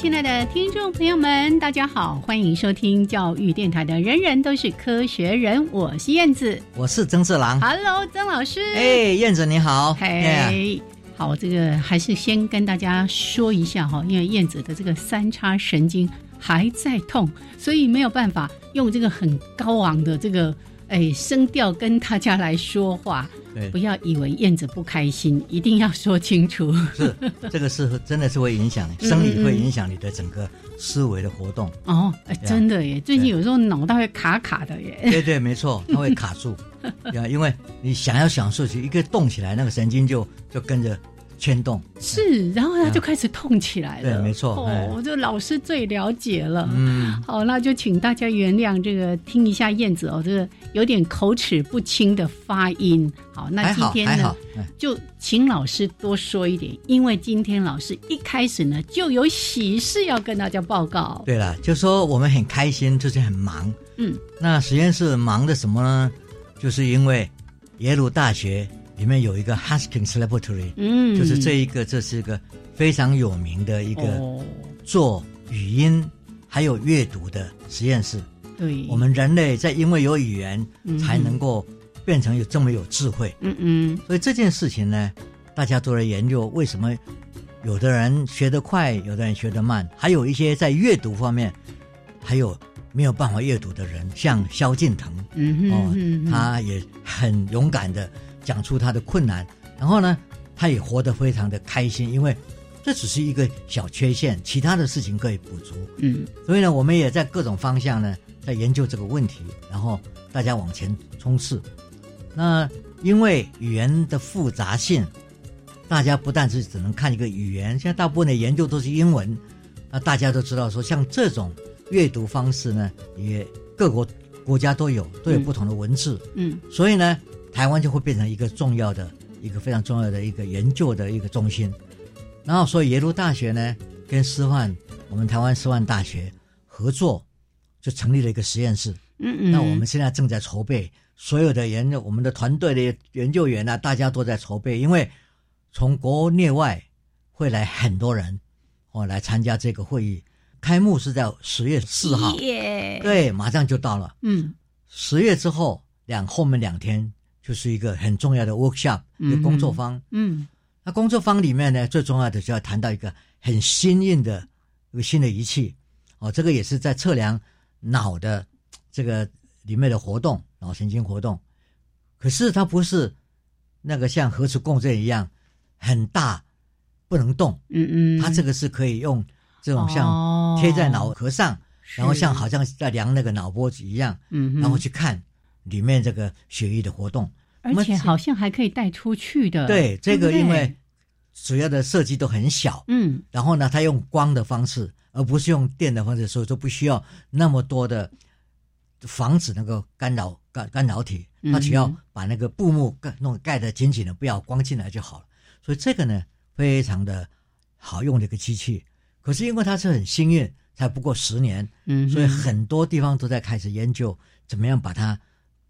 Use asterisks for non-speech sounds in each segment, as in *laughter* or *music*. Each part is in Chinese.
亲爱的听众朋友们，大家好，欢迎收听教育电台的《人人都是科学人》，我是燕子，我是曾志郎。Hello，曾老师。哎，燕子你好。嘿，好，这个还是先跟大家说一下哈，因为燕子的这个三叉神经还在痛，所以没有办法用这个很高昂的这个哎声调跟大家来说话。不要以为燕子不开心，*laughs* 一定要说清楚。是，这个是真的是会影响生理，会影响你的整个思维的活动。哦，真的耶！最近有时候脑袋会卡卡的耶。对对，没错，*laughs* 它会卡住。啊，因为你想要想事情，一个动起来，那个神经就就跟着。牵动是，然后他就开始痛起来了。对，没错。哦，这老师最了解了。嗯，好，那就请大家原谅这个听一下燕子哦，这个有点口齿不清的发音。好，那今天呢，就请老师多说一点，因为今天老师一开始呢就有喜事要跟大家报告。对了，就说我们很开心，就是很忙。嗯，那实验室忙的什么呢？就是因为耶鲁大学。里面有一个 Haskins Laboratory，嗯，就是这一个，这是一个非常有名的一个做语音还有阅读的实验室。对，我们人类在因为有语言才能够变成有这么有智慧。嗯嗯，所以这件事情呢，大家都在研究为什么有的人学得快，有的人学得慢，还有一些在阅读方面还有没有办法阅读的人，像萧敬腾，嗯哦，他也很勇敢的。讲出他的困难，然后呢，他也活得非常的开心，因为这只是一个小缺陷，其他的事情可以补足。嗯，所以呢，我们也在各种方向呢在研究这个问题，然后大家往前冲刺。那因为语言的复杂性，大家不但是只能看一个语言，现在大部分的研究都是英文。那大家都知道说，像这种阅读方式呢，也各国国家都有，都有不同的文字。嗯，所以呢。台湾就会变成一个重要的、一个非常重要的一个研究的一个中心。然后，所以耶鲁大学呢，跟师范，我们台湾师范大学合作，就成立了一个实验室。嗯嗯。那我们现在正在筹备，所有的研究，我们的团队的研究员呢，大家都在筹备，因为从国内外会来很多人哦来参加这个会议。开幕是在十月四号，对，马上就到了。嗯。十月之后两后面两天。就是一个很重要的 workshop，一个工作坊。嗯，那工作坊里面呢，最重要的就要谈到一个很新颖的一个新的仪器。哦，这个也是在测量脑的这个里面的活动，脑神经活动。可是它不是那个像核磁共振一样很大不能动。嗯嗯，它这个是可以用这种像贴在脑壳上，然后像好像在量那个脑波一样。嗯，然后去看。里面这个血液的活动，而且好像还可以带出去的。对，这个因为主要的设计都很小，嗯，然后呢，它用光的方式，而不是用电的方式，所以说不需要那么多的防止那个干扰干干扰体，它只要把那个布幕盖弄盖得紧紧的，不要光进来就好了。所以这个呢，非常的好用的一个机器。可是因为它是很幸运，才不过十年，嗯，所以很多地方都在开始研究怎么样把它。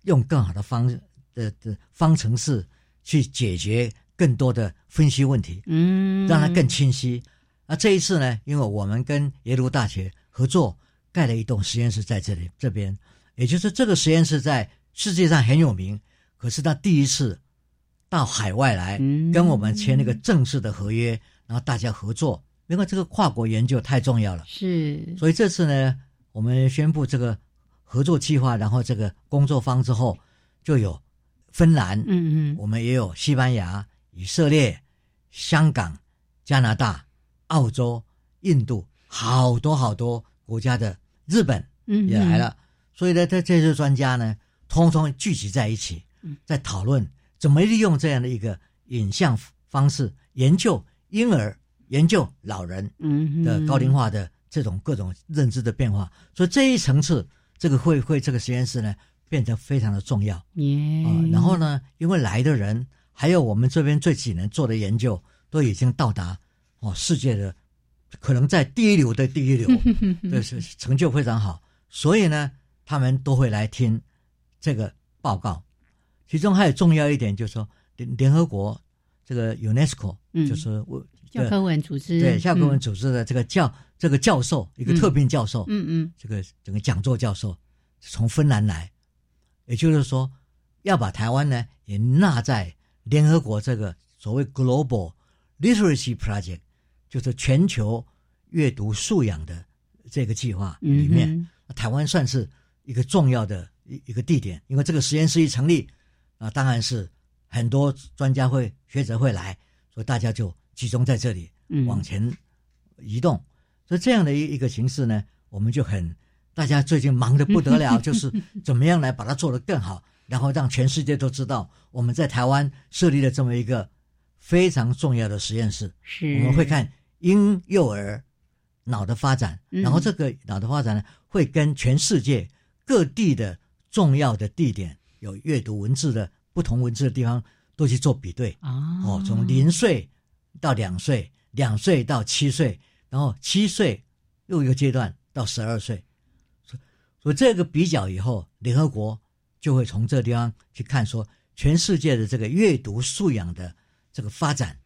用更好的方的的方程式去解决更多的分析问题，嗯，让它更清晰。那这一次呢，因为我们跟耶鲁大学合作盖了一栋实验室在这里这边，也就是这个实验室在世界上很有名。可是他第一次到海外来跟我们签那个正式的合约，然后大家合作，因为这个跨国研究太重要了。是，所以这次呢，我们宣布这个合作计划，然后这个工作方之后，就有芬兰，嗯嗯，我们也有西班牙、以色列、香港、加拿大、澳洲、印度，好多好多国家的日本也来了。所以呢，这这些专家呢，通通聚集在一起，在讨论怎么利用这样的一个影像方式研究婴儿、研究老人的高龄化的这种各种认知的变化。所以这一层次，这个会会这个实验室呢，变得非常的重要。啊，然后呢，因为来的人还有我们这边这几年做的研究，都已经到达哦世界的可能在第一流的第一流，*laughs* 这是成就非常好。所以呢。他们都会来听这个报告，其中还有重要一点，就是说联联合国这个 UNESCO，嗯就是我教科文组织对教科文组织的这个教这个教授一个特聘教授，嗯嗯，这个整个讲座教授从芬兰来，也就是说要把台湾呢也纳在联合国这个所谓 Global Literacy Project，就是全球阅读素养的这个计划里面，台湾算是。一个重要的一一个地点，因为这个实验室一成立，啊，当然是很多专家会学者会来，所以大家就集中在这里，往前移动。所以这样的一一个形式呢，我们就很大家最近忙得不得了，*laughs* 就是怎么样来把它做得更好，然后让全世界都知道我们在台湾设立了这么一个非常重要的实验室。是我们会看婴幼儿脑的发展，然后这个脑的发展呢，会跟全世界。各地的重要的地点有阅读文字的不同文字的地方，都去做比对哦，从零岁到两岁，两岁到七岁，然后七岁又一个阶段到十二岁，所以这个比较以后，联合国就会从这个地方去看，说全世界的这个阅读素养的这个发展，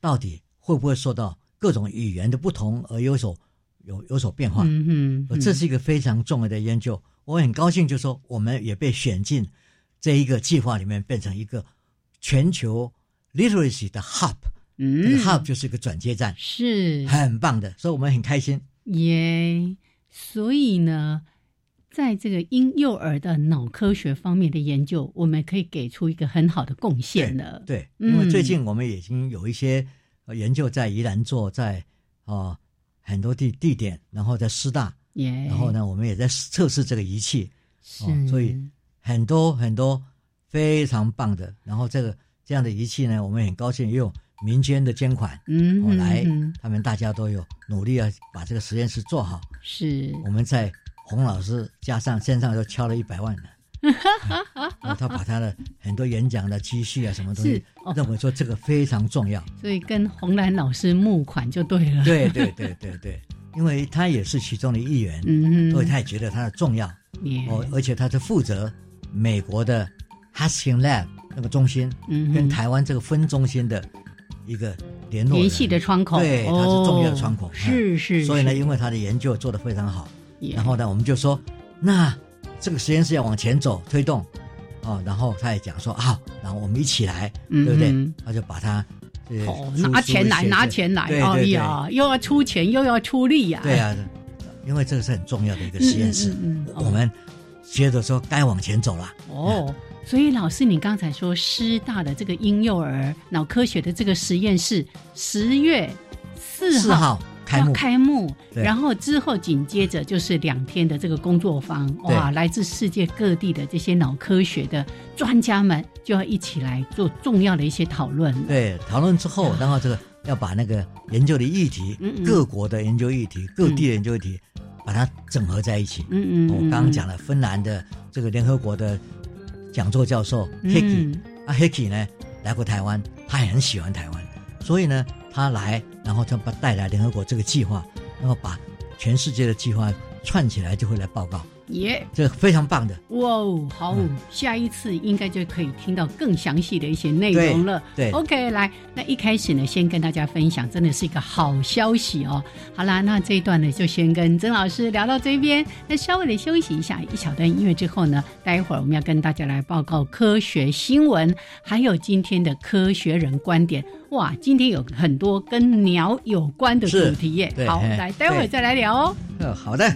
到底会不会受到各种语言的不同而有所有有所变化？嗯嗯，这是一个非常重要的研究。我很高兴，就说我们也被选进这一个计划里面，变成一个全球 literacy 的 hub。嗯，hub 就是一个转接站，是很棒的，所以我们很开心。耶，所以呢，在这个婴幼儿的脑科学方面的研究，我们可以给出一个很好的贡献了。对，因为最近我们已经有一些研究在宜兰做，在啊很多地地点，然后在师大。然后呢，我们也在测试这个仪器，哦，所以很多很多非常棒的。然后这个这样的仪器呢，我们很高兴也有民间的捐款，嗯，来，他们大家都有努力要把这个实验室做好。是，我们在洪老师加上身上都敲了一百万了。*laughs* 他把他的很多演讲的积蓄啊，什么东西，认为说这个非常重要，所以跟洪兰老师募款就对了。对对对对对。因为他也是其中的一员，嗯所以他也觉得他的重要。哦，而且他是负责美国的 Husking Lab 那个中心，嗯跟台湾这个分中心的一个联络联系的窗口，对，他是重要的窗口。是是。所以呢，因为他的研究做得非常好，然后呢，我们就说，那这个实验室要往前走推动，哦，然后他也讲说啊，然后我们一起来，对不对？他就把它。哦，拿钱来，拿钱来！哎呀，又要出钱，又要出力呀！对呀，因为这个是很重要的一个实验室，我们接着说该往前走了。哦，所以老师，你刚才说师大的这个婴幼儿脑科学的这个实验室，十月四号。开幕，开幕，然后之后紧接着就是两天的这个工作坊，哇，来自世界各地的这些脑科学的专家们就要一起来做重要的一些讨论。对，讨论之后，然后这个要把那个研究的议题，各国的研究议题，各地的研究议题，把它整合在一起。嗯嗯，我刚刚讲了芬兰的这个联合国的讲座教授 Hickey，啊 Hickey 呢来过台湾，他也很喜欢台湾，所以呢。他来，然后他把带来联合国这个计划，然后把全世界的计划串起来，就会来报告。耶，这非常棒的哇哦！好，下一次应该就可以听到更详细的一些内容了。对，OK，来，那一开始呢，先跟大家分享，真的是一个好消息哦。好啦，那这一段呢，就先跟曾老师聊到这边。那稍微的休息一下，一小段音乐之后呢，待会儿我们要跟大家来报告科学新闻，还有今天的科学人观点。哇，今天有很多跟鸟有关的主题耶。好，来，待会儿再来聊哦。嗯，好的。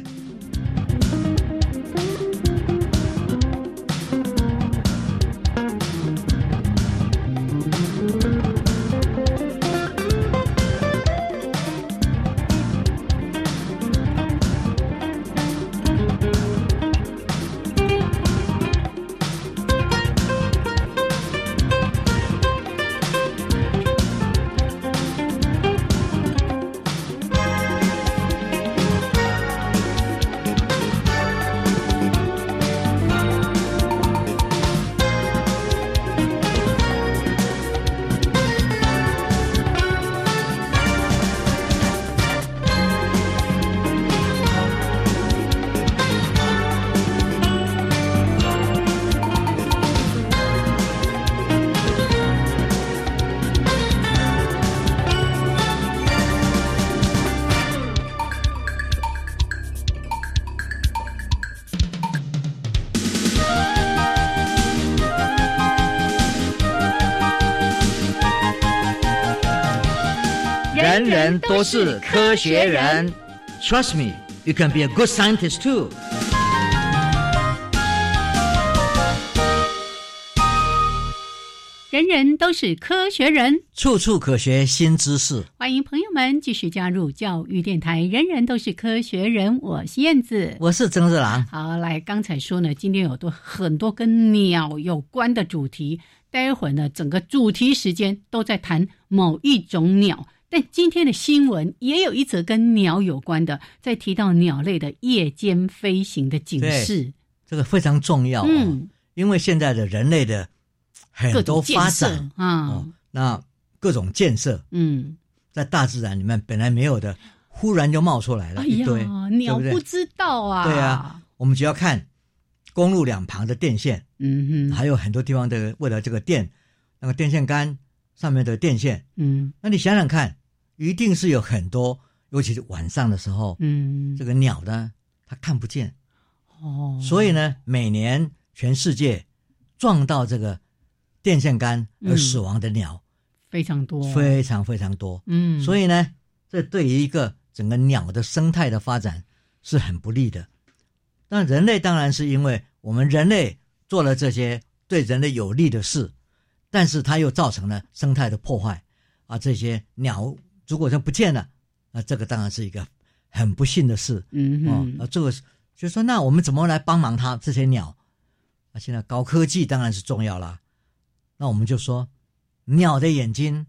人人都是科学人。Trust me, you can be a good scientist too. 人人都是科学人，处处可学新知识。欢迎朋友们继续加入教育电台。人人都是科学人，我是燕子，我是曾志郎。好，来，刚才说呢，今天有多很多跟鸟有关的主题。待会儿呢，整个主题时间都在谈某一种鸟。但今天的新闻也有一则跟鸟有关的，在提到鸟类的夜间飞行的警示，这个非常重要。嗯，因为现在的人类的。很多发展啊，那各种建设，嗯，在大自然里面本来没有的，忽然就冒出来了一堆，鸟不知道啊。对啊，我们只要看公路两旁的电线，嗯哼，还有很多地方的为了这个电，那个电线杆上面的电线，嗯，那你想想看，一定是有很多，尤其是晚上的时候，嗯，这个鸟呢，它看不见，哦，所以呢，每年全世界撞到这个。电线杆而死亡的鸟非常多，非常非常多。嗯，所以呢，这对于一个整个鸟的生态的发展是很不利的。那人类当然是因为我们人类做了这些对人类有利的事，但是它又造成了生态的破坏啊。这些鸟如果它不见了，那这个当然是一个很不幸的事。嗯嗯，啊，这个就说那我们怎么来帮忙它这些鸟？啊，现在高科技当然是重要啦。那我们就说，鸟的眼睛，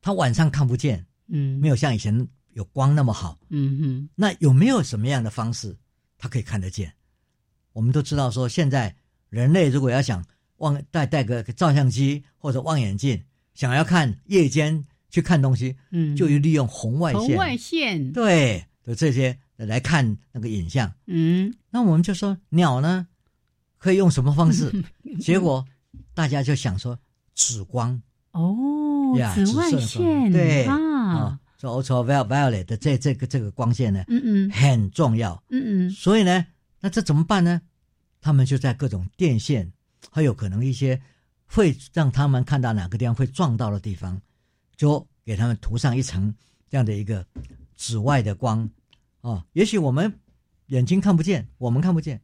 它晚上看不见，嗯，没有像以前有光那么好，嗯哼。那有没有什么样的方式，它可以看得见？我们都知道说，现在人类如果要想望带带个照相机或者望远镜，想要看夜间去看东西，嗯，就利用红外线，红外线，对，的这些来看那个影像，嗯。那我们就说，鸟呢，可以用什么方式？*laughs* 结果。大家就想说紫光。哦，紫外线对。啊，说 ultraviolet 的这这个这个光线呢，嗯嗯，很重要，嗯嗯，所以呢，那这怎么办呢？他们就在各种电线，还有可能一些会让他们看到哪个地方会撞到的地方，就给他们涂上一层这样的一个紫外的光哦。也许我们眼睛看不见，我们看不见，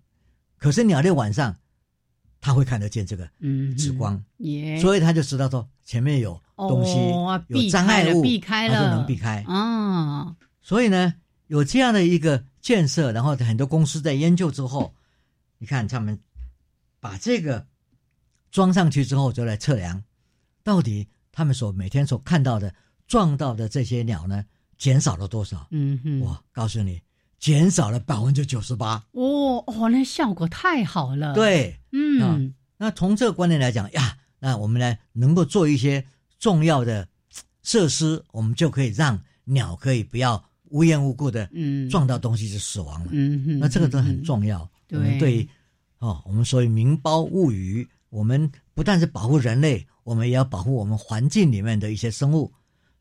可是鸟类晚上。它会看得见这个紫光，所以他就知道说前面有东西，有障碍物，他就能避开。啊，所以呢，有这样的一个建设，然后很多公司在研究之后，你看他们把这个装上去之后，就来测量，到底他们所每天所看到的撞到的这些鸟呢，减少了多少？嗯哼，我告诉你。减少了百分之九十八哦哦，那效果太好了。对，嗯，那从这个观念来讲呀，那我们呢能够做一些重要的设施，我们就可以让鸟可以不要无缘无故的嗯撞到东西就死亡了。嗯哼，那这个都很重要。我们对哦，我们所谓名包物语，我们不但是保护人类，我们也要保护我们环境里面的一些生物，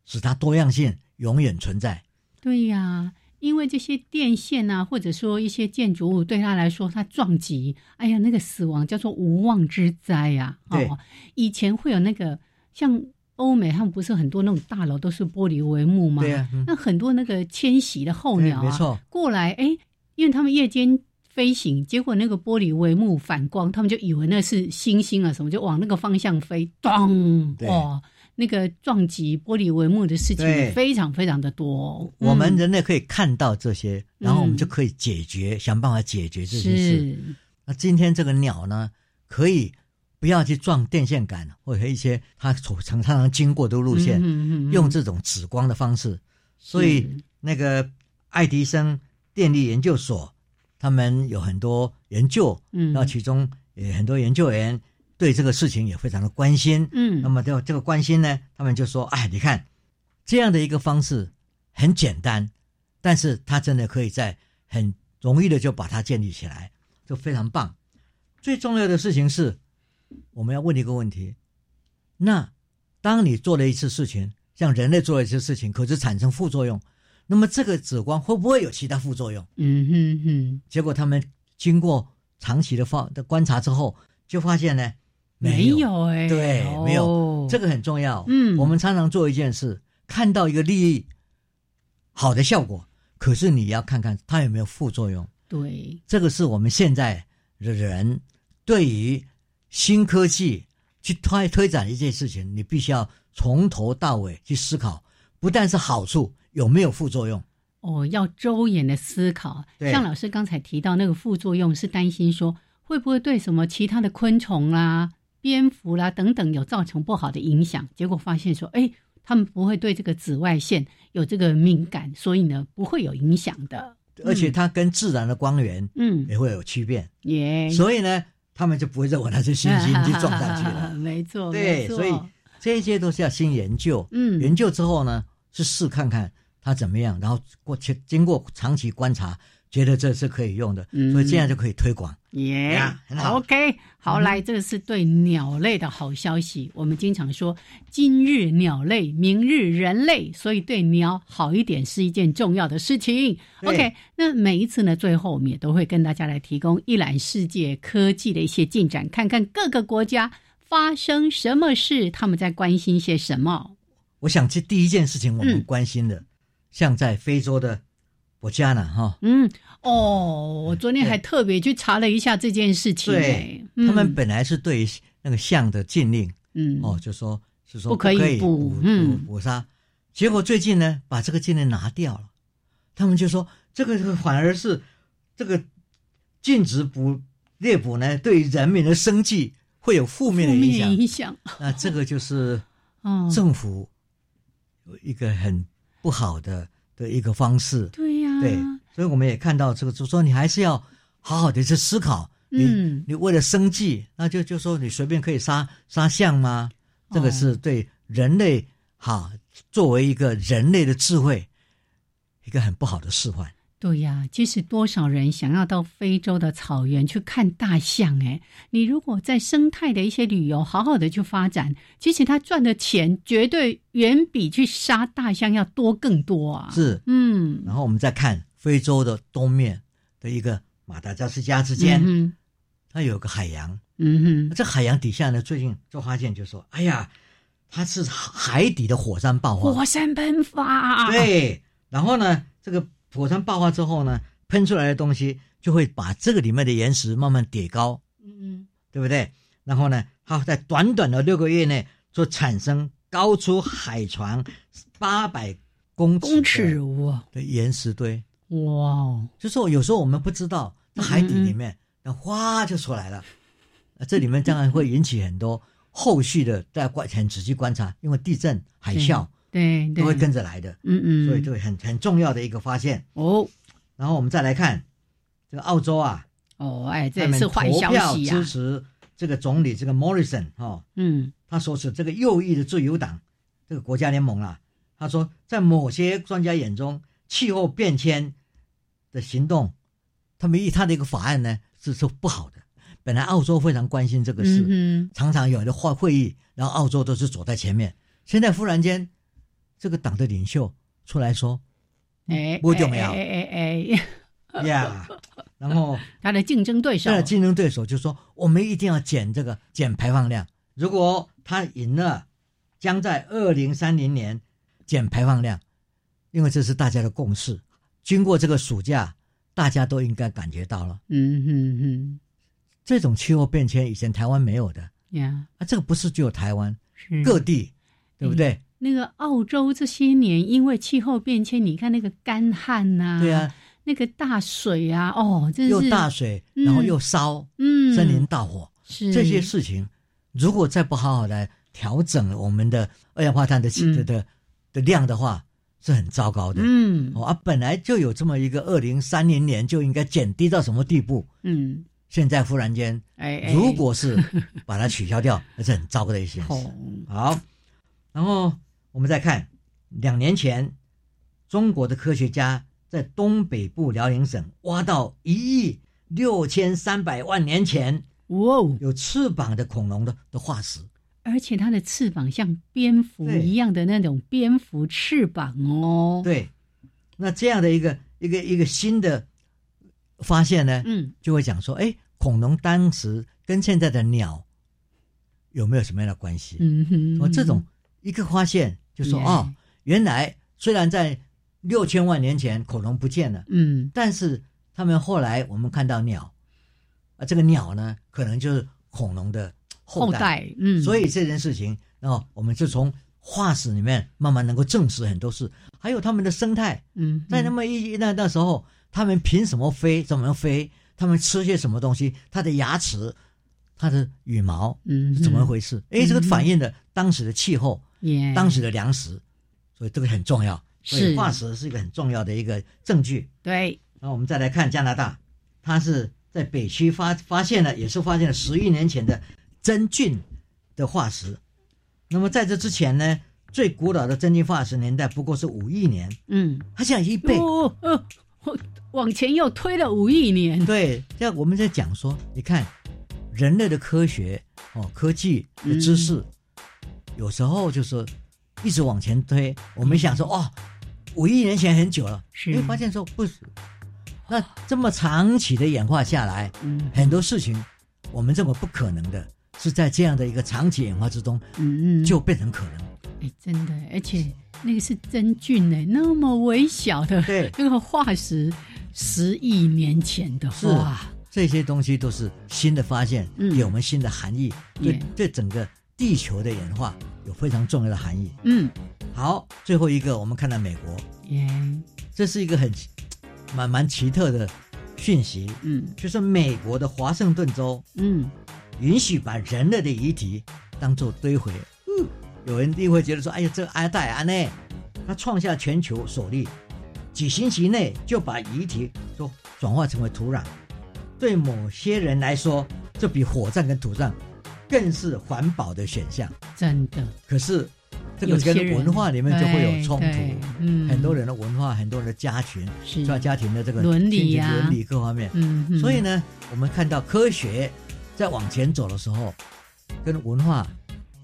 使它多样性永远存在。对呀。因为这些电线啊，或者说一些建筑物，对他来说，他撞击，哎呀，那个死亡叫做无妄之灾呀。哦，以前会有那个像欧美，他们不是很多那种大楼都是玻璃帷幕吗？对啊。那很多那个迁徙的候鸟啊，过来，哎，因为他们夜间飞行，结果那个玻璃帷幕反光，他们就以为那是星星啊什么，就往那个方向飞，咚，哇！那个撞击玻璃帷幕的事情非常非常的多，我们人类可以看到这些，然后我们就可以解决，想办法解决这些事。那今天这个鸟呢，可以不要去撞电线杆或者一些它所常常经过的路线，用这种紫光的方式。所以那个爱迪生电力研究所，他们有很多研究，嗯，那其中也很多研究员。对这个事情也非常的关心，嗯，那么这这个关心呢，他们就说，哎，你看这样的一个方式很简单，但是它真的可以在很容易的就把它建立起来，就非常棒。最重要的事情是，我们要问一个问题：那当你做了一次事情，像人类做了一次事情，可是产生副作用，那么这个紫光会不会有其他副作用？嗯哼哼。结果他们经过长期的放的观察之后，就发现呢。没有哎，对，没有，这个很重要。嗯，我们常常做一件事，看到一个利益好的效果，可是你要看看它有没有副作用。对，这个是我们现在的人对于新科技去推推展一件事情，你必须要从头到尾去思考，不但是好处，有没有副作用。哦，要周延的思考。像老师刚才提到那个副作用，是担心说会不会对什么其他的昆虫啦、蝙蝠啦等等有造成不好的影响。结果发现说，哎，他们不会对这个紫外线有这个敏感，所以呢不会有影响的。而且它跟自然的光源，嗯，也会有区别。耶，所以呢，他们就不会认为它是星星去撞上去了。*laughs* 没错，对，所以这些都是要先研究。嗯，研究之后呢，是试看看。它怎么样？然后过去经过长期观察，觉得这是可以用的，所以这样就可以推广。耶，OK，好，来，这个是对鸟类的好消息。我们经常说今日鸟类，明日人类，所以对鸟好一点是一件重要的事情。OK，那每一次呢，最后我们也都会跟大家来提供一览世界科技的一些进展，看看各个国家发生什么事，他们在关心些什么。我想这第一件事情我们关心的。像在非洲的国家呢，哈，嗯，哦，我昨天还特别去查了一下这件事情，对，他们本来是对那个象的禁令，嗯，哦，就说是说不可以捕，嗯，捕杀，结果最近呢，把这个禁令拿掉了，他们就说这个反而是这个禁止捕猎捕呢，对人民的生计会有负面的影响，影响，那这个就是政府有一个很。不好的的一个方式，对呀，对，所以我们也看到这个，就说你还是要好好的去思考，嗯，你为了生计，那就就说你随便可以杀杀象吗？这个是对人类哈，作为一个人类的智慧，一个很不好的示范。对呀，其实多少人想要到非洲的草原去看大象？哎，你如果在生态的一些旅游好好的去发展，其实他赚的钱绝对远比去杀大象要多更多啊！是，嗯。然后我们再看非洲的东面的一个马达加斯加之间，它有个海洋，嗯哼，这海洋底下呢，最近就发现就说，哎呀，它是海底的火山爆发，火山喷发，对。然后呢，这个。火山爆发之后呢，喷出来的东西就会把这个里面的岩石慢慢叠高，嗯嗯，对不对？然后呢，它在短短的六个月内就产生高出海床八百公尺哇的岩石堆，哇！就说有时候我们不知道，在海底里面，那哗就出来了，这里面当然会引起很多后续的在观很仔细观察，因为地震、海啸。对，都会跟着来的，嗯嗯，所以就很很重要的一个发现哦。然后我们再来看这个澳洲啊，哦，哎，这是坏消息啊！支持这个总理这个 Morrison 哈，嗯，他说是这个右翼的自由党这个国家联盟啊，他说在某些专家眼中，气候变迁的行动，他们以他的一个法案呢是是不好的。本来澳洲非常关心这个事，嗯常常有的会会议，然后澳洲都是走在前面，现在忽然间。这个党的领袖出来说：“哎，不重要，哎哎哎，呀，然后 *laughs* 他的竞争对手，他的竞争对手就说：我们一定要减这个减排放量。如果他赢了，将在二零三零年减排放量，因为这是大家的共识。经过这个暑假，大家都应该感觉到了。嗯哼哼，这种气候变迁以前台湾没有的呀，啊，这个不是只有台湾，是各地，对不对？”那个澳洲这些年因为气候变迁，你看那个干旱呐，对啊，那个大水啊，哦，真是又大水，然后又烧，嗯，森林大火，是这些事情，如果再不好好来调整我们的二氧化碳的的的的量的话，是很糟糕的。嗯，哦啊，本来就有这么一个二零三零年就应该减低到什么地步？嗯，现在忽然间，哎，如果是把它取消掉，那是很糟糕的一件事。*laughs* 好，然后。我们再看，两年前，中国的科学家在东北部辽宁省挖到一亿六千三百万年前，哇哦，有翅膀的恐龙的的化石，而且它的翅膀像蝙蝠一样的那种蝙蝠翅膀哦。对，那这样的一个一个一个新的发现呢，嗯，就会讲说，哎，恐龙当时跟现在的鸟有没有什么样的关系？嗯哼，这种。一个发现就说哦，原来虽然在六千万年前恐龙不见了，嗯，但是他们后来我们看到鸟，啊，这个鸟呢，可能就是恐龙的后代，嗯，所以这件事情，哦，我们就从化石里面慢慢能够证实很多事，还有他们的生态，嗯，在那么一那那时候，他们凭什么飞？怎么飞？他们吃些什么东西？它的牙齿。它的羽毛，嗯，怎么回事？哎，这个反映的当时的气候，当时的粮食，所以这个很重要。是化石是一个很重要的一个证据。对，那我们再来看加拿大，它是在北区发发现了，也是发现了十亿年前的真菌的化石。那么在这之前呢，最古老的真菌化石年代不过是五亿年。嗯，它现在一倍，哦，往前又推了五亿年。对，这样我们在讲说，你看。人类的科学哦，科技的知识，有时候就是一直往前推。我们想说，哦，五亿年前很久了，是发现说不，那这么长期的演化下来，嗯，很多事情我们认为不可能的，是在这样的一个长期演化之中，嗯嗯，就变成可能。哎，真的，而且那个是真菌呢，那么微小的，对，那个化石十亿年前的话。这些东西都是新的发现，给我们新的含义，对对整个地球的演化有非常重要的含义。嗯，好，最后一个我们看到美国，耶，这是一个很蛮蛮奇特的讯息。嗯，就是美国的华盛顿州，嗯，允许把人类的遗体当做堆肥。嗯，有人一定会觉得说，哎呀，这个阿戴安呢，他创下全球首例，几星期内就把遗体都转化成为土壤。对某些人来说，这比火葬跟土葬更是环保的选项。真的，可是这个跟文化里面就会有冲突。嗯，很多人的文化，很多人的家群，是家庭的这个伦理呀、伦理各方面。嗯，所以呢，我们看到科学在往前走的时候，跟文化、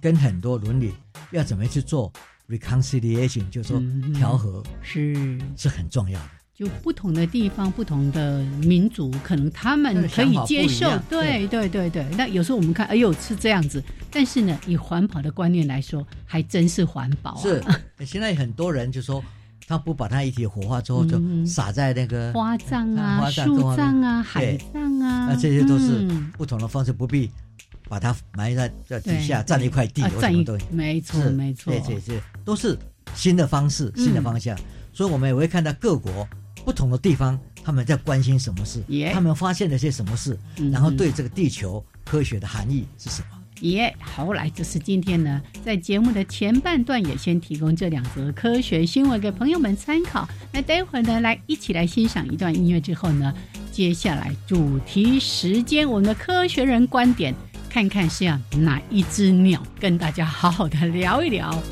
跟很多伦理要怎么去做 reconciliation，就是说调和，是是很重要的。就不同的地方、不同的民族，可能他们可以接受。对。对对对，那有时候我们看，哎呦是这样子，但是呢，以环保的观念来说，还真是环保。是，*laughs* 现在很多人就说，他不把它一体火化之后，就撒在那个花葬啊、树葬啊、海葬啊，那这些都是不同的方式，不必把它埋在在底下，占一块地，什么东西。没错，没错，对对对，都是新的方式、新的方向，所以我们也会看到各国。不同的地方，他们在关心什么事？他们发现了些什么事？然后对这个地球科学的含义是什么？耶，好来，就是今天呢，在节目的前半段也先提供这两则科学新闻给朋友们参考。那待会儿呢，来一起来欣赏一段音乐之后呢，接下来主题时间，我们的科学人观点，看看是要哪一只鸟跟大家好好的聊一聊。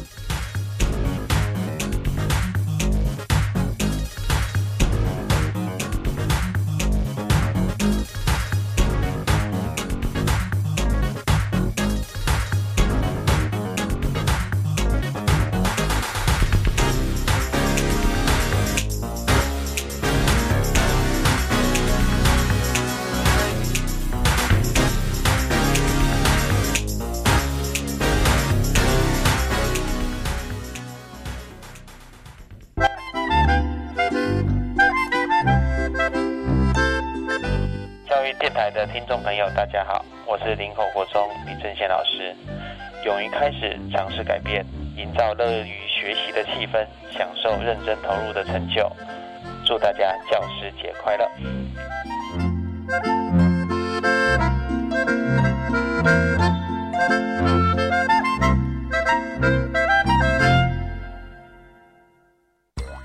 乐于学习的气氛，享受认真投入的成就。祝大家教师节快乐！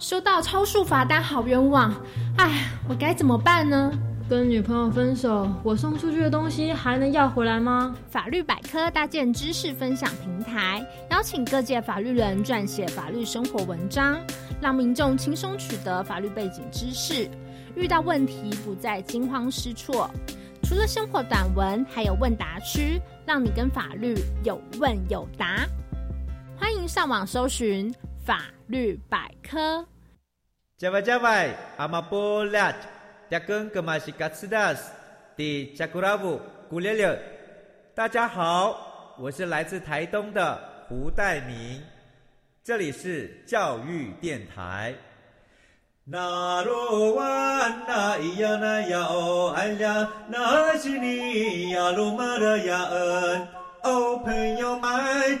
收到超速罚单，好冤枉！哎，我该怎么办呢？跟女朋友分手，我送出去的东西还能要回来吗？法律百科搭建知识分享平台，邀请各界法律人撰写法律生活文章，让民众轻松取得法律背景知识，遇到问题不再惊慌失措。除了生活短文，还有问答区，让你跟法律有问有答。欢迎上网搜寻法律百科。加外加外，阿玛波拉。扎根格玛西嘎斯达斯的加古拉布古列列，大家好，我是来自台东的胡代明，这里是教育电台。那罗哇那咿呀那呀哦哎呀，那是你呀鲁玛的呀恩哦，朋友们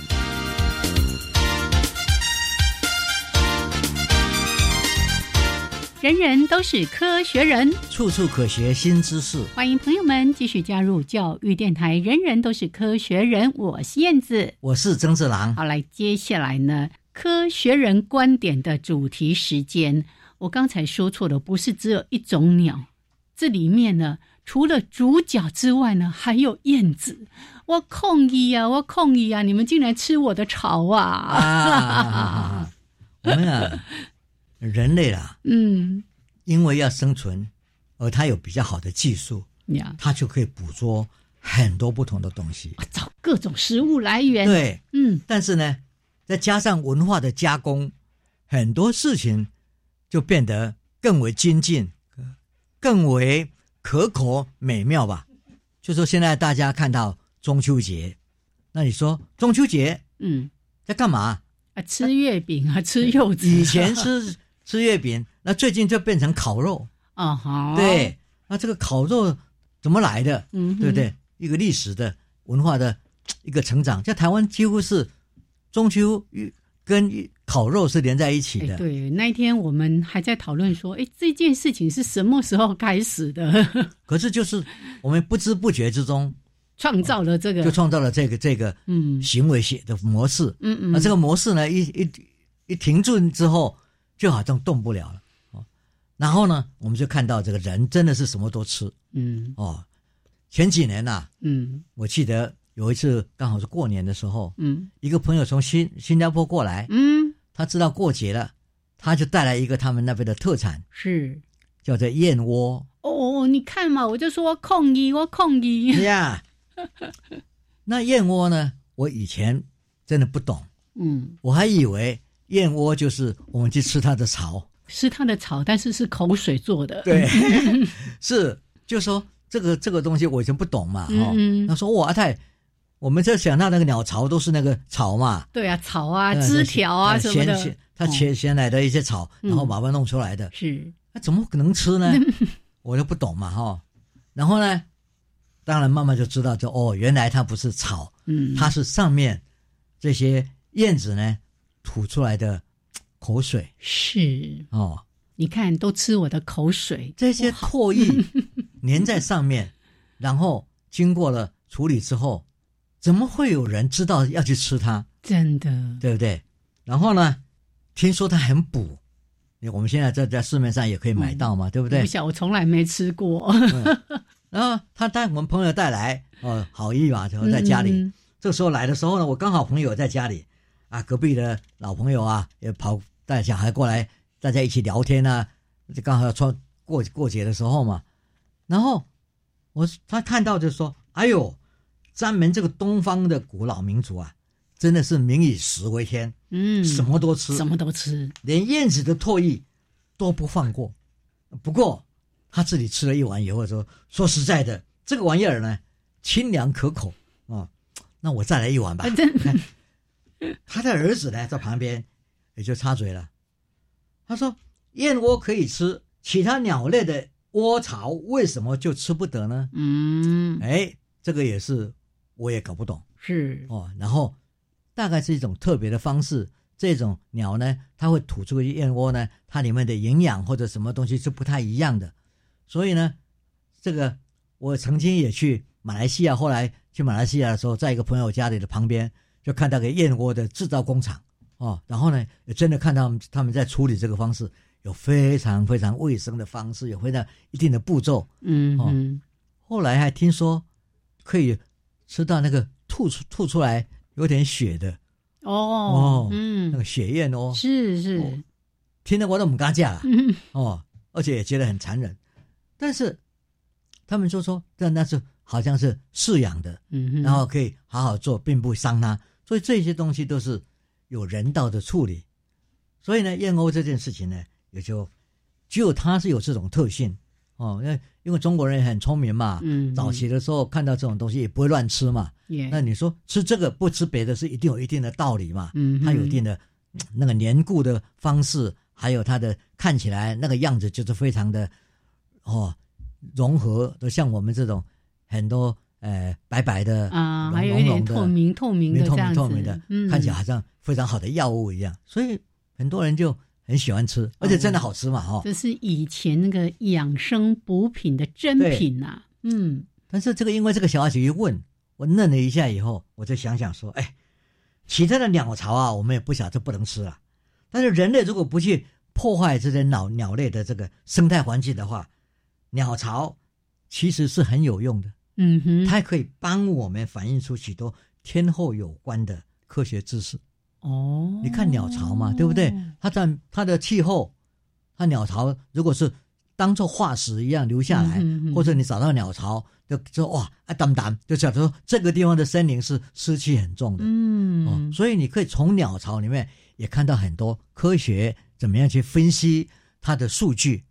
人人都是科学人，处处可学新知识。欢迎朋友们继续加入教育电台。人人都是科学人，我是燕子，我是曾志郎。好，来接下来呢，科学人观点的主题时间。我刚才说错了，不是只有一种鸟，这里面呢。除了主角之外呢，还有燕子。我控议呀！我控议呀！你们竟然吃我的巢啊！我们啊，*laughs* 人类啊，嗯，因为要生存，而它有比较好的技术，呀，它就可以捕捉很多不同的东西，找各种食物来源。对，嗯。但是呢，再加上文化的加工，很多事情就变得更为精进，更为。可口美妙吧？就说现在大家看到中秋节，那你说中秋节，嗯，在干嘛？啊，吃月饼啊，吃柚子。以前吃吃月饼，那最近就变成烤肉啊。好，对，那这个烤肉怎么来的？嗯，对不对？一个历史的文化的一个成长，在台湾几乎是中秋跟。烤肉是连在一起的。对，那一天我们还在讨论说，哎，这件事情是什么时候开始的？*laughs* 可是就是我们不知不觉之中创造了这个，就创造了这个这个嗯行为写的模式。嗯嗯。那这个模式呢，一一一停顿之后，就好像动不了了。哦。然后呢，我们就看到这个人真的是什么都吃。嗯。哦，前几年呐，嗯，我记得有一次刚好是过年的时候，嗯，一个朋友从新新加坡过来，嗯。他知道过节了，他就带来一个他们那边的特产，是叫做燕窝。哦，你看嘛，我就说控一，我控一呀。*laughs* 那燕窝呢？我以前真的不懂，嗯，我还以为燕窝就是我们去吃它的巢，吃它的巢，但是是口水做的。对，*laughs* 是，就说这个这个东西我以前不懂嘛，哈。他说哇阿泰。我们在想到那个鸟巢都是那个草嘛？对啊，草啊，枝条啊什么的。他切切来的一些草，然后把它弄出来的。是，那怎么可能吃呢？*laughs* 我就不懂嘛，哈。然后呢，当然慢慢就知道，就哦，原来它不是草，嗯，它是上面这些燕子呢吐出来的口水。是哦，你看都吃我的口水，这些唾液 *laughs* 粘在上面，然后经过了处理之后。怎么会有人知道要去吃它？真的，对不对？然后呢，听说它很补，我们现在在在市面上也可以买到嘛，对不对？不晓我从来没吃过。然后他带我们朋友带来，哦，好意嘛，就在家里。这时候来的时候呢，我刚好朋友在家里，啊，隔壁的老朋友啊，也跑带小孩过来，大家一起聊天啊，就刚好要穿过过节的时候嘛。然后我他看到就说：“哎呦。”咱们这个东方的古老民族啊，真的是民以食为天，嗯，什么都吃，什么都吃，连燕子的唾液都不放过。不过他自己吃了一碗以后说：“说实在的，这个玩意儿呢，清凉可口啊，那我再来一碗吧。” *laughs* *laughs* 他的儿子呢，在旁边也就插嘴了，他说：“燕窝可以吃，其他鸟类的窝巢为什么就吃不得呢？”嗯，哎，这个也是。我也搞不懂，是哦，然后大概是一种特别的方式。这种鸟呢，它会吐出个燕窝呢，它里面的营养或者什么东西是不太一样的。所以呢，这个我曾经也去马来西亚，后来去马来西亚的时候，在一个朋友家里的旁边，就看到个燕窝的制造工厂哦，然后呢，也真的看到他们在处理这个方式，有非常非常卫生的方式，有非常一定的步骤，嗯哦。后来还听说可以吃到那个吐出吐出来有点血的。哦哦，嗯，那个血燕哦，是是，听得我都不敢讲了 *laughs* 哦，而且也觉得很残忍，但是。他们就说，但那是好像是饲养的，嗯，然后可以好好做，并不伤它，所以这些东西都是有人道的处理。所以呢，燕鸥这件事情呢，也就只有它是有这种特性。哦，因为因为中国人也很聪明嘛，嗯，早期的时候看到这种东西也不会乱吃嘛，那你说吃这个不吃别的，是一定有一定的道理嘛，嗯，它有一定的那个粘固的方式，还有它的看起来那个样子就是非常的哦。融合都像我们这种很多呃白白的啊，还有一点透明透明的透明透明的，看起来好像非常好的药物一样，所以很多人就很喜欢吃，而且真的好吃嘛哈。这是以前那个养生补品的珍品呐，嗯。但是这个因为这个小孩子一问，我愣了一下以后，我就想想说，哎，其他的鸟巢啊，我们也不晓得不能吃啊，但是人类如果不去破坏这些鸟鸟类的这个生态环境的话。鸟巢其实是很有用的，嗯哼，它可以帮我们反映出许多天后有关的科学知识。哦，你看鸟巢嘛，对不对？它在它的气候，它鸟巢如果是当做化石一样留下来，或者你找到鸟巢，就说哇，啊当当，就假如说这个地方的森林是湿气很重的，嗯，哦，所以你可以从鸟巢里面也看到很多科学怎么样去分析它的数据。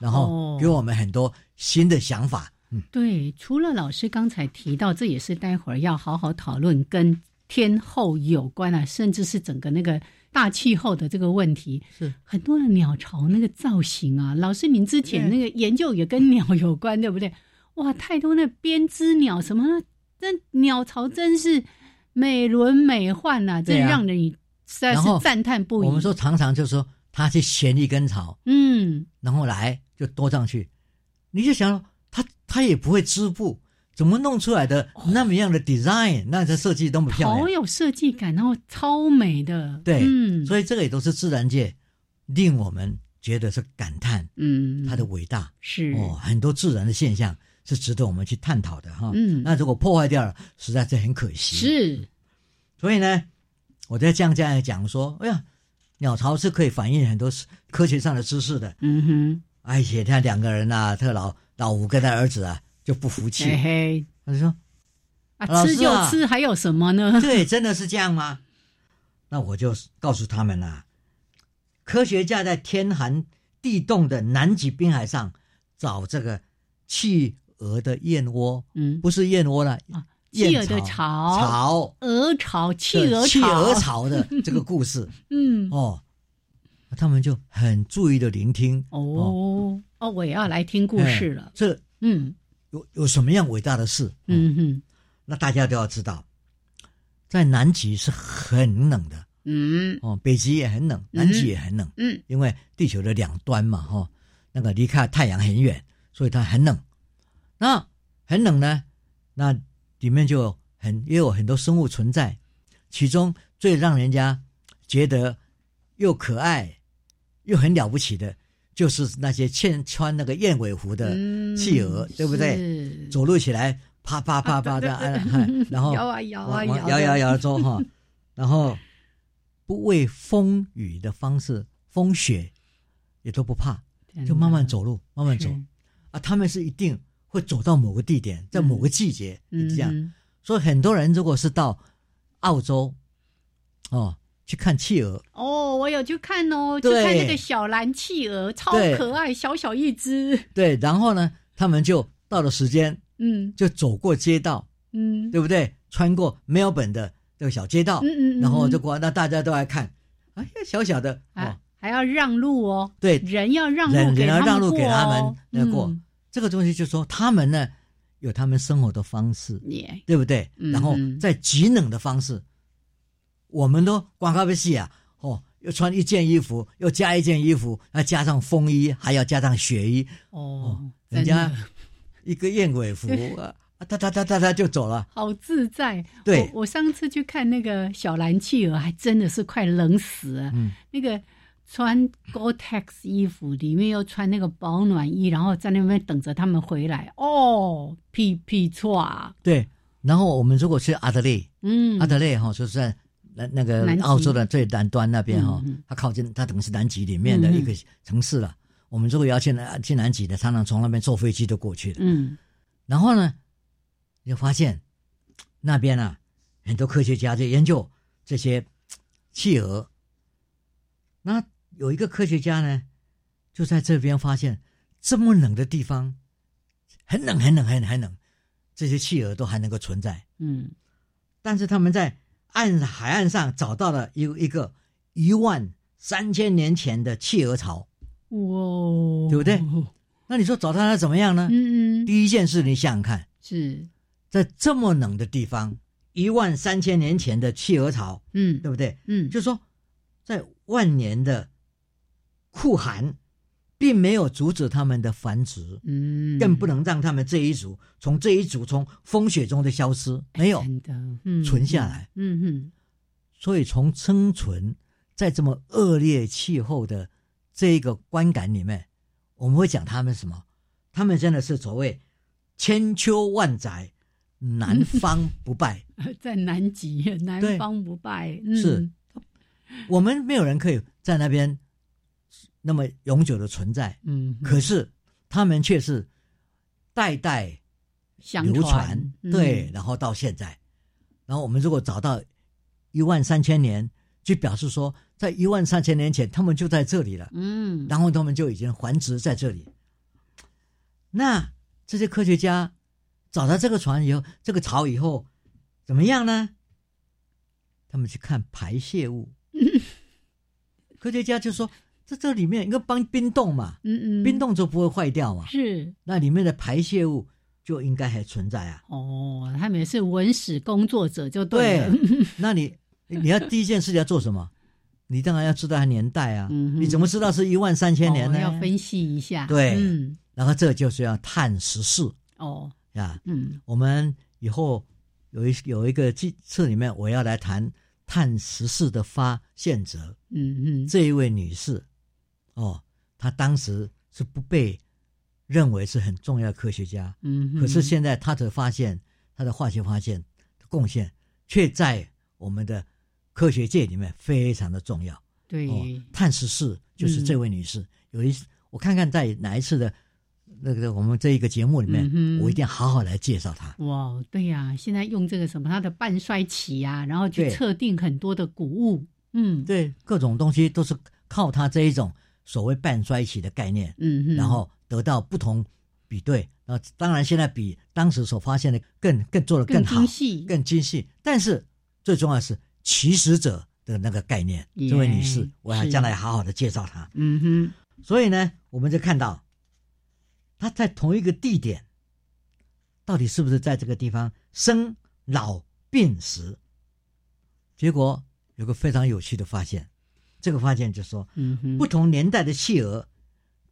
然后给我们很多新的想法。嗯，对，除了老师刚才提到，这也是待会儿要好好讨论跟天后有关啊，甚至是整个那个大气候的这个问题。是很多的鸟巢那个造型啊，老师您之前那个研究也跟鸟有关，对不对？*laughs* 哇，太多那编织鸟什么，那鸟巢真是美轮美奂呐，真让人实在是赞叹不已。我们说常常就说他去衔一根草，嗯，然后来。就多上去，你就想他他也不会织布，怎么弄出来的那么样的 design，那这设计多么漂亮，好有设计感，然后超美的。对，嗯，所以这个也都是自然界令我们觉得是感叹，嗯，它的伟大是哦，很多自然的现象是值得我们去探讨的哈。嗯，那如果破坏掉了，实在是很可惜。是，所以呢，我在这样这样讲说，哎呀，鸟巢是可以反映很多科学上的知识的。嗯哼。而且他两个人呐，这个老老五跟他儿子啊就不服气，他就说：“啊，吃就吃，还有什么呢？”对，真的是这样吗？那我就告诉他们啦，科学家在天寒地冻的南极冰海上找这个企鹅的燕窝，嗯，不是燕窝了啊，企鹅的巢，巢鹅巢，企鹅企鹅巢的这个故事，*laughs* 嗯，哦。他们就很注意的聆听。哦。哦，我也要来听故事了。这嗯，有有什么样伟大的事？嗯哼，那大家都要知道，在南极是很冷的。嗯哦，北极也很冷，南极也很冷。嗯，因为地球的两端嘛，哈，那个离开太阳很远，所以它很冷。那很冷呢，那里面就很也有很多生物存在，其中最让人家觉得又可爱。又很了不起的，就是那些穿穿那个燕尾服的企鹅，对不对？走路起来啪啪啪啪的，*laughs* 然后摇啊摇啊摇摇摇摇走哈，*laughs* 然后不畏风雨的方式，风雪也都不怕，就慢慢走路，慢慢走啊。他们是一定会走到某个地点，在某个季节这样。所以很多人如果是到澳洲哦。去看企鹅。哦，我有去看哦，去看那个小蓝企鹅，超可爱，小小一只。对，然后呢，他们就到了时间，嗯，就走过街道，嗯，对不对？穿过没有本的这个小街道，嗯嗯，然后就过，那大家都来看，哎呀，小小的，啊，还要让路哦，对，人要让路，人要让路给他们来过。这个东西就说他们呢有他们生活的方式，对不对？然后在极冷的方式。我们都光靠不洗啊！哦，又穿一件衣服，又加一件衣服，要加上风衣，还要加上雪衣。哦，人家一个燕尾服 *laughs* 啊，哒哒哒哒哒就走了，好自在。对，我上次去看那个小蓝企鹅，还真的是快冷死了。嗯，那个穿 Gore-Tex 衣服，里面又穿那个保暖衣，然后在那边等着他们回来。哦，屁屁错啊。对，然后我们如果去阿德利，嗯，阿德利哈，就是在。那那个澳洲的最南端那边哈，它靠近，它等于是南极里面的一个城市了。我们如果要去南去南极的，常常从那边坐飞机都过去了。嗯，然后呢，你就发现那边啊，很多科学家在研究这些企鹅。那有一个科学家呢，就在这边发现这么冷的地方，很冷很冷很很冷，这些企鹅都还能够存在。嗯，但是他们在。岸海岸上找到了一一个一万三千年前的企鹅巢，哇，对不对？那你说找到它怎么样呢？嗯嗯。第一件事，你想想看，是在这么冷的地方，一万三千年前的企鹅巢，嗯，对不对？嗯，就说在万年的酷寒。并没有阻止他们的繁殖，嗯，更不能让他们这一组从这一组从风雪中的消失，没有。存下来，嗯哼。所以从生存在这么恶劣气候的这一个观感里面，我们会讲他们什么？他们真的是所谓千秋万载，南方不败，*laughs* 在南极，南方不败，是。我们没有人可以在那边。那么永久的存在，嗯，可是他们却是代代相传，对，然后到现在，然后我们如果找到一万三千年，就表示说，在一万三千年前，他们就在这里了，嗯，然后他们就已经繁殖在这里。那这些科学家找到这个船以后，这个巢以后怎么样呢？他们去看排泄物，*laughs* 科学家就说。这这里面应该帮冰冻嘛，嗯嗯，冰冻就不会坏掉嘛，是。那里面的排泄物就应该还存在啊。哦，他们是文史工作者就对了。那你你要第一件事要做什么？你当然要知道它年代啊。嗯你怎么知道是一万三千年呢？要分析一下。对。嗯。然后这就是要探十事。哦。呀。嗯。我们以后有一有一个次里面，我要来谈碳十四的发现者。嗯嗯。这一位女士。哦，他当时是不被认为是很重要的科学家，嗯，可是现在他的发现，他的化学发现贡献，却在我们的科学界里面非常的重要。对，碳十四就是这位女士。有一次，我看看在哪一次的那个我们这一个节目里面，我一定要好好来介绍她。哇，对呀，现在用这个什么，它的半衰期啊，然后去测定很多的谷物，嗯，对，各种东西都是靠它这一种。所谓半衰期的概念，嗯，然后得到不同比对，那当然现在比当时所发现的更更做的更好，更精细，更精细。但是最重要是起始者的那个概念，这位女士，我要将来好好的介绍她。嗯哼，所以呢，我们就看到她在同一个地点，到底是不是在这个地方生老病死？结果有个非常有趣的发现。这个发现就说，嗯不同年代的企鹅，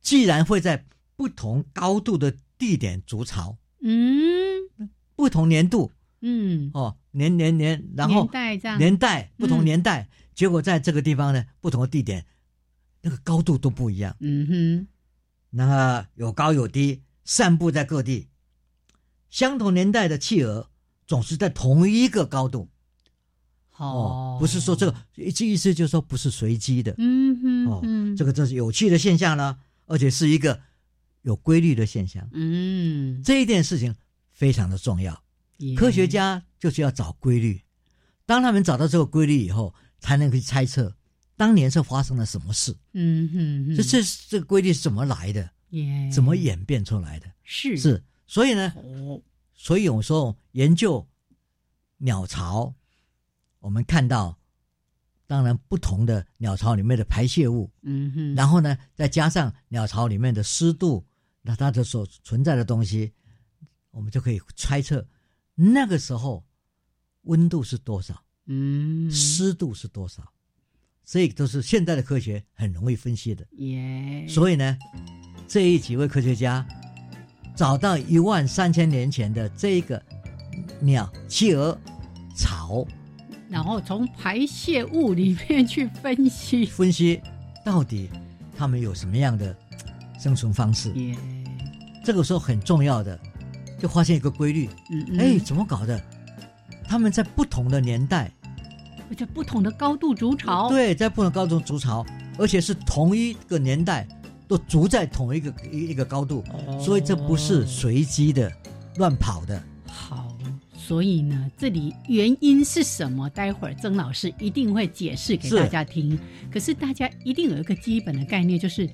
既然会在不同高度的地点筑巢，嗯，不同年度，嗯，哦，年年年，然后年代这样，年代不同年代，结果在这个地方呢，不同的地点，那个高度都不一样，嗯哼，那个有高有低，散布在各地，相同年代的企鹅总是在同一个高度。哦，不是说这个这意思，就是说不是随机的。嗯哼，哦，这个这是有趣的现象呢，而且是一个有规律的现象。嗯，这一件事情非常的重要。科学家就是要找规律，当他们找到这个规律以后，才能去猜测当年是发生了什么事。嗯哼，这这这个规律是怎么来的？怎么演变出来的？是是，所以呢，所以有时候研究鸟巢。我们看到，当然不同的鸟巢里面的排泄物，嗯哼，然后呢，再加上鸟巢里面的湿度，那它的所存在的东西，我们就可以猜测那个时候温度是多少，嗯，湿度是多少，所以都是现在的科学很容易分析的。耶，所以呢，这一几位科学家找到一万三千年前的这个鸟企鹅巢，然后从排泄物里面去分析分析到底它们有什么样的生存方式。这个时候很重要的，就发现一个规律。嗯，哎，怎么搞的？他们在不同的年代，在不同的高度筑巢。对，在不同高度筑巢，而且是同一个年代都筑在同一个一一个高度，所以这不是随机的、乱跑的。好，所以呢，这里原因是什么？待会儿曾老师一定会解释给大家听。可是大家一定有一个基本的概念，就是。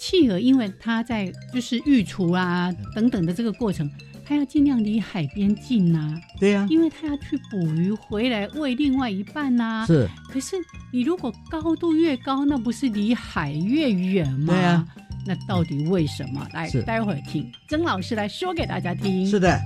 企鹅因为它在就是育雏啊等等的这个过程，它要尽量离海边近呐。对呀，因为它要去捕鱼回来喂另外一半呐。是。可是你如果高度越高，那不是离海越远吗？对呀。那到底为什么？来，待会儿听曾老师来说给大家听。是的。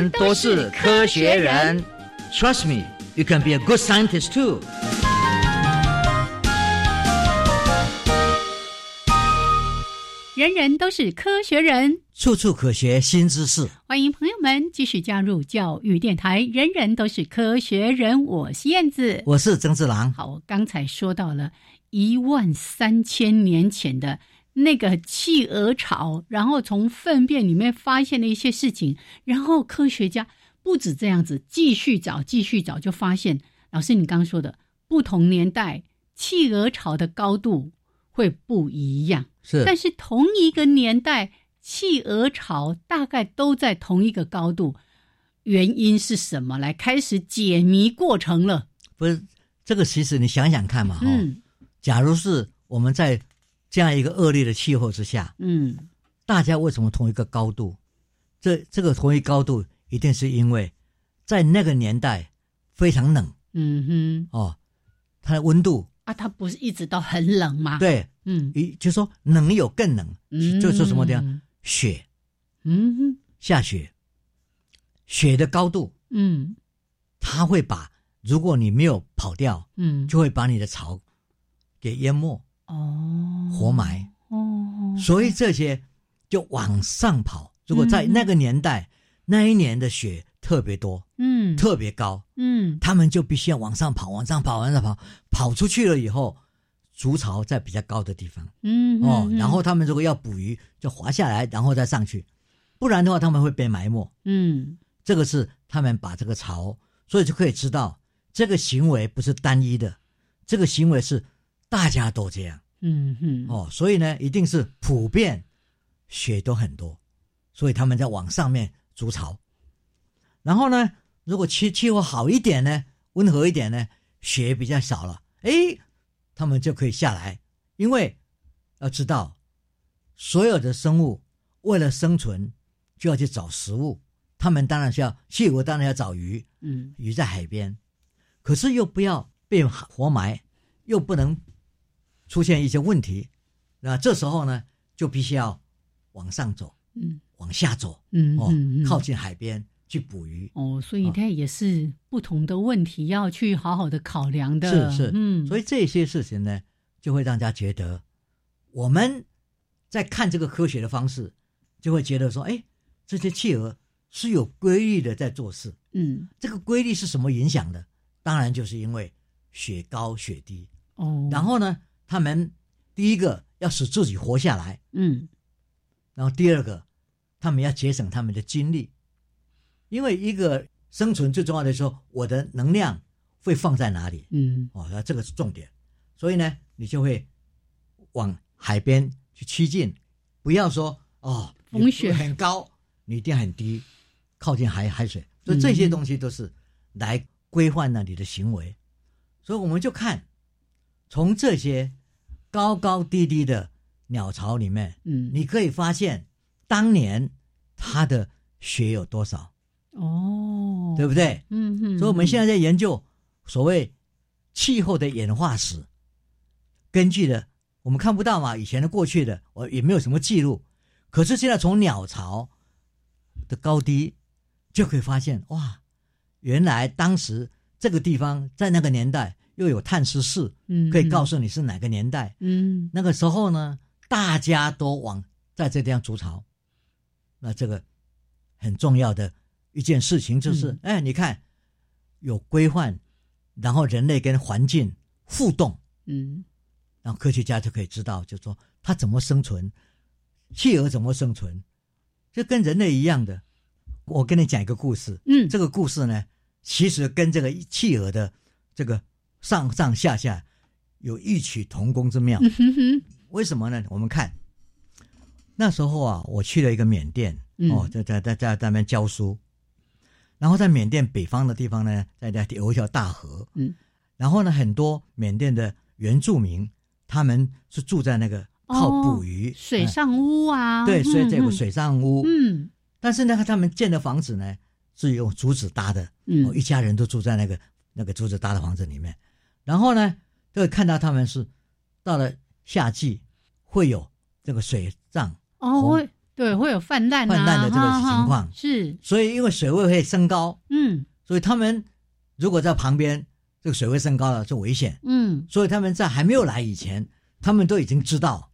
人都是科学人，Trust me, you can be a good scientist too。人人都是科学人，处处可学新知识。欢迎朋友们继续加入教育电台。人人都是科学人，我是燕子，我是曾志郎。好，刚才说到了一万三千年前的。那个企鹅巢，然后从粪便里面发现了一些事情，然后科学家不止这样子，继续找，继续找，就发现，老师你刚说的，不同年代企鹅巢的高度会不一样，是，但是同一个年代企鹅巢大概都在同一个高度，原因是什么？来开始解谜过程了。不是这个，其实你想想看嘛，哈，假如是我们在。这样一个恶劣的气候之下，嗯，大家为什么同一个高度？这这个同一高度，一定是因为在那个年代非常冷，嗯哼，哦，它的温度啊，它不是一直都很冷吗？对，嗯，一就说冷有更冷，就是什么的雪，嗯哼，下雪，雪的高度，嗯，它会把如果你没有跑掉，嗯，就会把你的巢给淹没。哦，活埋。哦，所以这些就往上跑。如果在那个年代，那一年的雪特别多，嗯，特别高，嗯，他们就必须要往上跑，往上跑，往上跑，跑出去了以后，筑巢在比较高的地方，嗯，哦，然后他们如果要捕鱼，就滑下来，然后再上去，不然的话他们会被埋没，嗯，这个是他们把这个巢，所以就可以知道这个行为不是单一的，这个行为是。大家都这样，嗯哼，哦，所以呢，一定是普遍雪都很多，所以他们在往上面筑巢。然后呢，如果气气候好一点呢，温和一点呢，雪比较少了，哎，他们就可以下来。因为要知道，所有的生物为了生存就要去找食物，他们当然是要企鹅，当然要找鱼，嗯，鱼在海边，可是又不要被活埋，又不能。出现一些问题，那这时候呢，就必须要往上走，嗯，往下走，嗯哦，嗯嗯靠近海边去捕鱼。哦，所以它也是不同的问题要去好好的考量的。是是，嗯，所以这些事情呢，就会让大家觉得，我们在看这个科学的方式，就会觉得说，哎，这些企鹅是有规律的在做事。嗯，这个规律是什么影响的？当然就是因为雪高雪低。哦，然后呢，他们第一个要使自己活下来，嗯，然后第二个，他们要节省他们的精力，因为一个生存最重要的时候，我的能量会放在哪里？嗯，哦，那这个是重点。所以呢，你就会往海边去趋近，不要说哦，风雪很高，你一定很低，靠近海海水。所以这些东西都是来规范了你的行为。所以我们就看从这些高高低低的鸟巢里面，嗯，你可以发现当年它的雪有多少，哦，对不对？嗯哼，所以我们现在在在研究所谓气候的演化史，根据的我们看不到嘛，以前的过去的我也没有什么记录，可是现在从鸟巢的高低就可以发现，哇，原来当时这个地方在那个年代又有碳十四，嗯可以告诉你是哪个年代。嗯。那个时候呢，大家都往在这地方筑巢，那这个很重要的一件事情就是，嗯。哎，你看有规范，然后人类跟环境互动，嗯。然后科学家就可以知道，就说它怎么生存，企鹅怎么生存，就跟人类一样的。我跟你讲一个故事，嗯，这个故事呢，其实跟这个企鹅的这个上上下下有异曲同工之妙。嗯哼哼，为什么呢？我们看那时候啊，我去了一个缅甸，嗯。哦，在在在在在那边教书，然后在缅甸北方的地方呢，在在有一条大河，嗯，然后呢，很多缅甸的原住民他们是住在那个靠捕鱼、水哎。上屋啊，对，所以这个嗯。水上屋，嗯。但是呢，他们建的房子呢是用竹子搭的，嗯。哦，一家人都住在那个那个竹子搭的房子里面。然后呢，就会看到他们是到了夏季会有这个水涨，哦，会对会有泛滥啊泛滥的这个情况。是。所以因为水位会升高，嗯。所以他们如果在旁边这个水位升高了就危险，嗯。所以他们在还没有来以前，他们都已经知道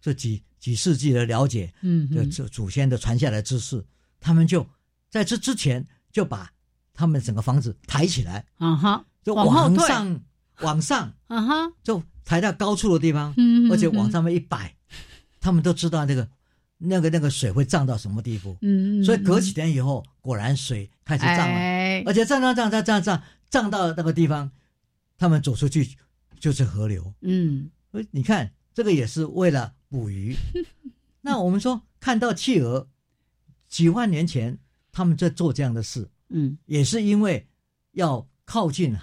这几几世纪的了解，嗯嗯。的祖祖先的传下来的知识，他们就在这之前就把他们整个房子抬起来，啊哈，就往后退。往上往上啊哈，就抬到高处的地方，嗯而且往上面一摆，他们都知道那个那个那个水会涨到什么地步，嗯，所以隔几天以后，果然水开始涨了，哎。而且涨涨涨涨涨涨涨到那个地方，他们走出去就是河流。嗯。所以你看，这个也是为了捕鱼。*laughs* 那我们说看到企鹅，几万年前他们在做这样的事，嗯。也是因为要靠近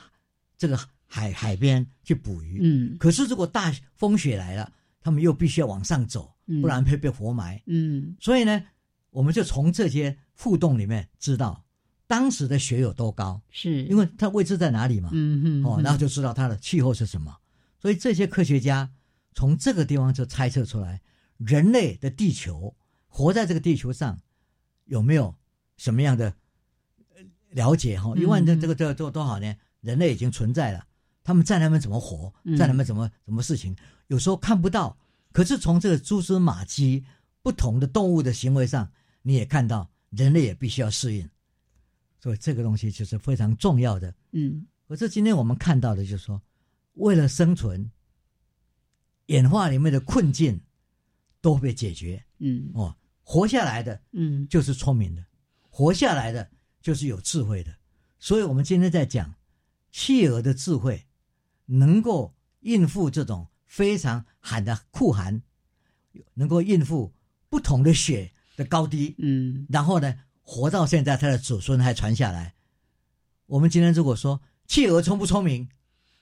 这个海海边去捕鱼。嗯可是如果大风雪来了，他们又必须要往上走，嗯不然会被活埋。嗯所以呢，我们就从这些互动里面知道当时的雪有多高，是因为它位置在哪里嘛。嗯哼哦，然后就知道它的气候是什么。所以这些科学家从这个地方就猜测出来，人类的地球活在这个地球上有没有什么样的呃了解哈？嗯一万这这个这多多少年，人类已经存在了，他们在那边怎么活，嗯在那边怎么什么事情，有时候看不到，可是从这个蛛丝马迹不同的动物的行为上，你也看到人类也必须要适应。所以这个东西就是非常重要的。嗯可是今天我们看到的，就是说，为了生存，演化里面的困境都被解决嗯哦。活下来的嗯就是聪明的，活下来的就是有智慧的。所以，我们今天在讲企鹅的智慧，能够应付这种非常寒的酷寒，能够应付不同的雪的高低，嗯然后呢，活到现在，他的子孙还传下来。我们今天如果说企鹅聪不聪明，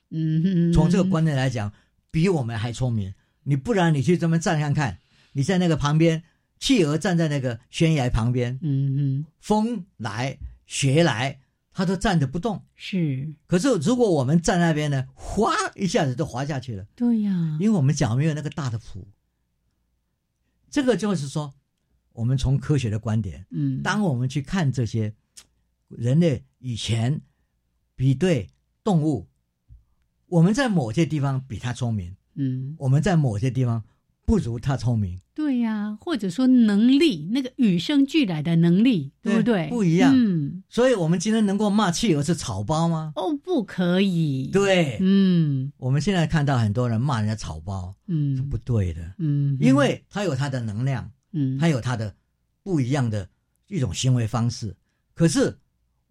嗯哼，从这个观念来讲，比我们还聪明。你不然你去这么站看看，你在那个旁边，企鹅站在那个悬崖旁边，嗯嗯风来雪来，它都站着不动。是。可是如果我们站那边呢，哗一下子就滑下去了，对呀，因为我们脚没有那个大的蹼。这个就是说，我们从科学的观点，嗯，当我们去看这些人类以前比对动物，我们在某些地方比他聪明，嗯，我们在某些地方不如他聪明，对呀、或者说能力，那个与生俱来的能力，对不对？不一样。嗯，所以我们今天能够骂企鹅是草包吗？哦，不可以。，对，嗯我们现在看到很多人骂人家草包嗯是嗯不对的，嗯，因为他有他的能量，嗯，他有他的不一样的一种行为方式。可是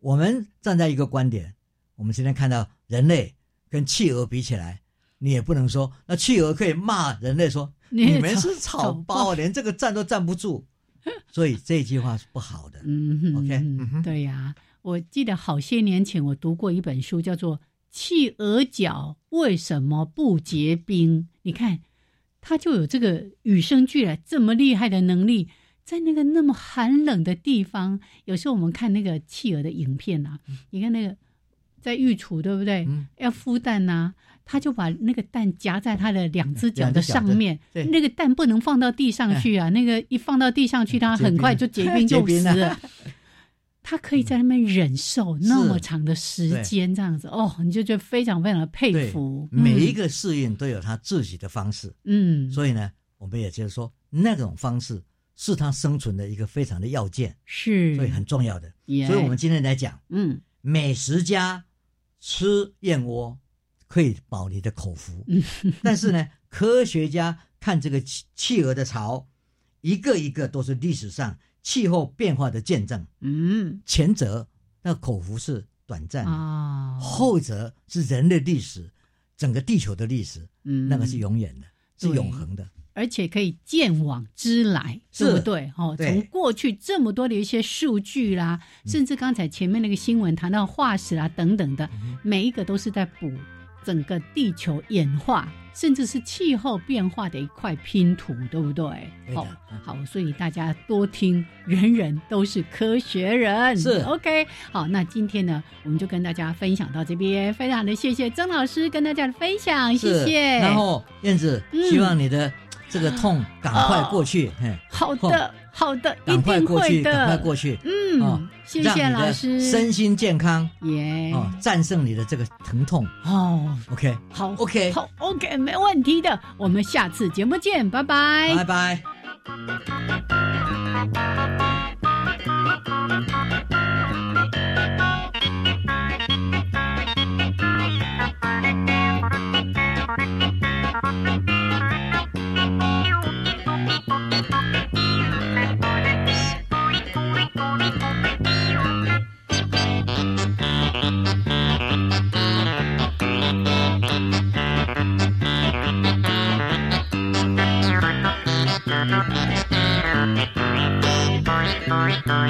我们站在一个观点，我们今天看到人类跟企鹅比起来，你也不能说那企鹅可以骂人类说 *laughs* 你们是草包包，连这个站都站不住。*laughs* 所以这句话是不好的。嗯哼 OK，对呀、我记得好些年前我读过一本书，叫做《企鹅脚为什么不结冰》。你看，它就有这个与生俱来这么厉害的能力，在那个那么寒冷的地方，有时候我们看那个企鹅的影片啊，你看那个在御厨，对不对？嗯要孵蛋呐、他就把那个蛋夹在他的两只脚的上面，对。那个蛋不能放到地上去啊，那个一放到地上去，它很快就结冰就死了。*laughs* 他可以在那边忍受那么长的时间，这样子哦，你就觉得非常非常的佩服。，每一嗯个适应都有他自己的方式，嗯，所以呢，我们也就是说，那种方式是他生存的一个非常的要件，是，所以很重要的。所以我们今天来讲，嗯。美食家吃燕窝可以保你的口福，嗯。*laughs* 但是呢，科学家看这个企企鹅的巢，一个一个都是历史上气候变化的见证。嗯。前者那口福是短暂的，啊，后者是人类历史，整个地球的历史，嗯。那个是永远的，是永恒的。而且可以见往知来，是。对不对？哦，从过去这么多的一些数据啦，甚至刚才前面那个新闻谈到化石啦等等的，每一个都是在补整个地球演化，甚至是气候变化的一块拼图，对不对？对的哦嗯，好，所以大家多听，人人都是科学人。是 OK。好，那今天呢，我们就跟大家分享到这边，非常的谢谢曾老师跟大家的分享，谢谢。然后燕子，嗯希望你的这个痛赶快过去，嘿，好的，好的，一赶快定过去，会的。赶快过去。嗯，哦谢谢老师。身心健康耶哦，战胜你的这个疼痛。哦，OK，好 OK 好，OK，没问题的。我们下次节目见，拜拜。拜拜。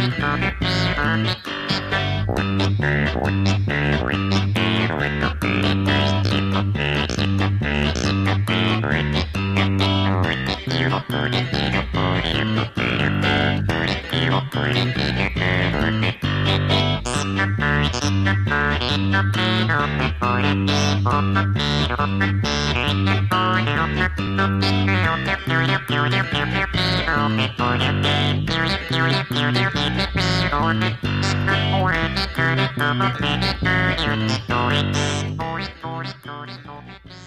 Thank you. Mm-hmm.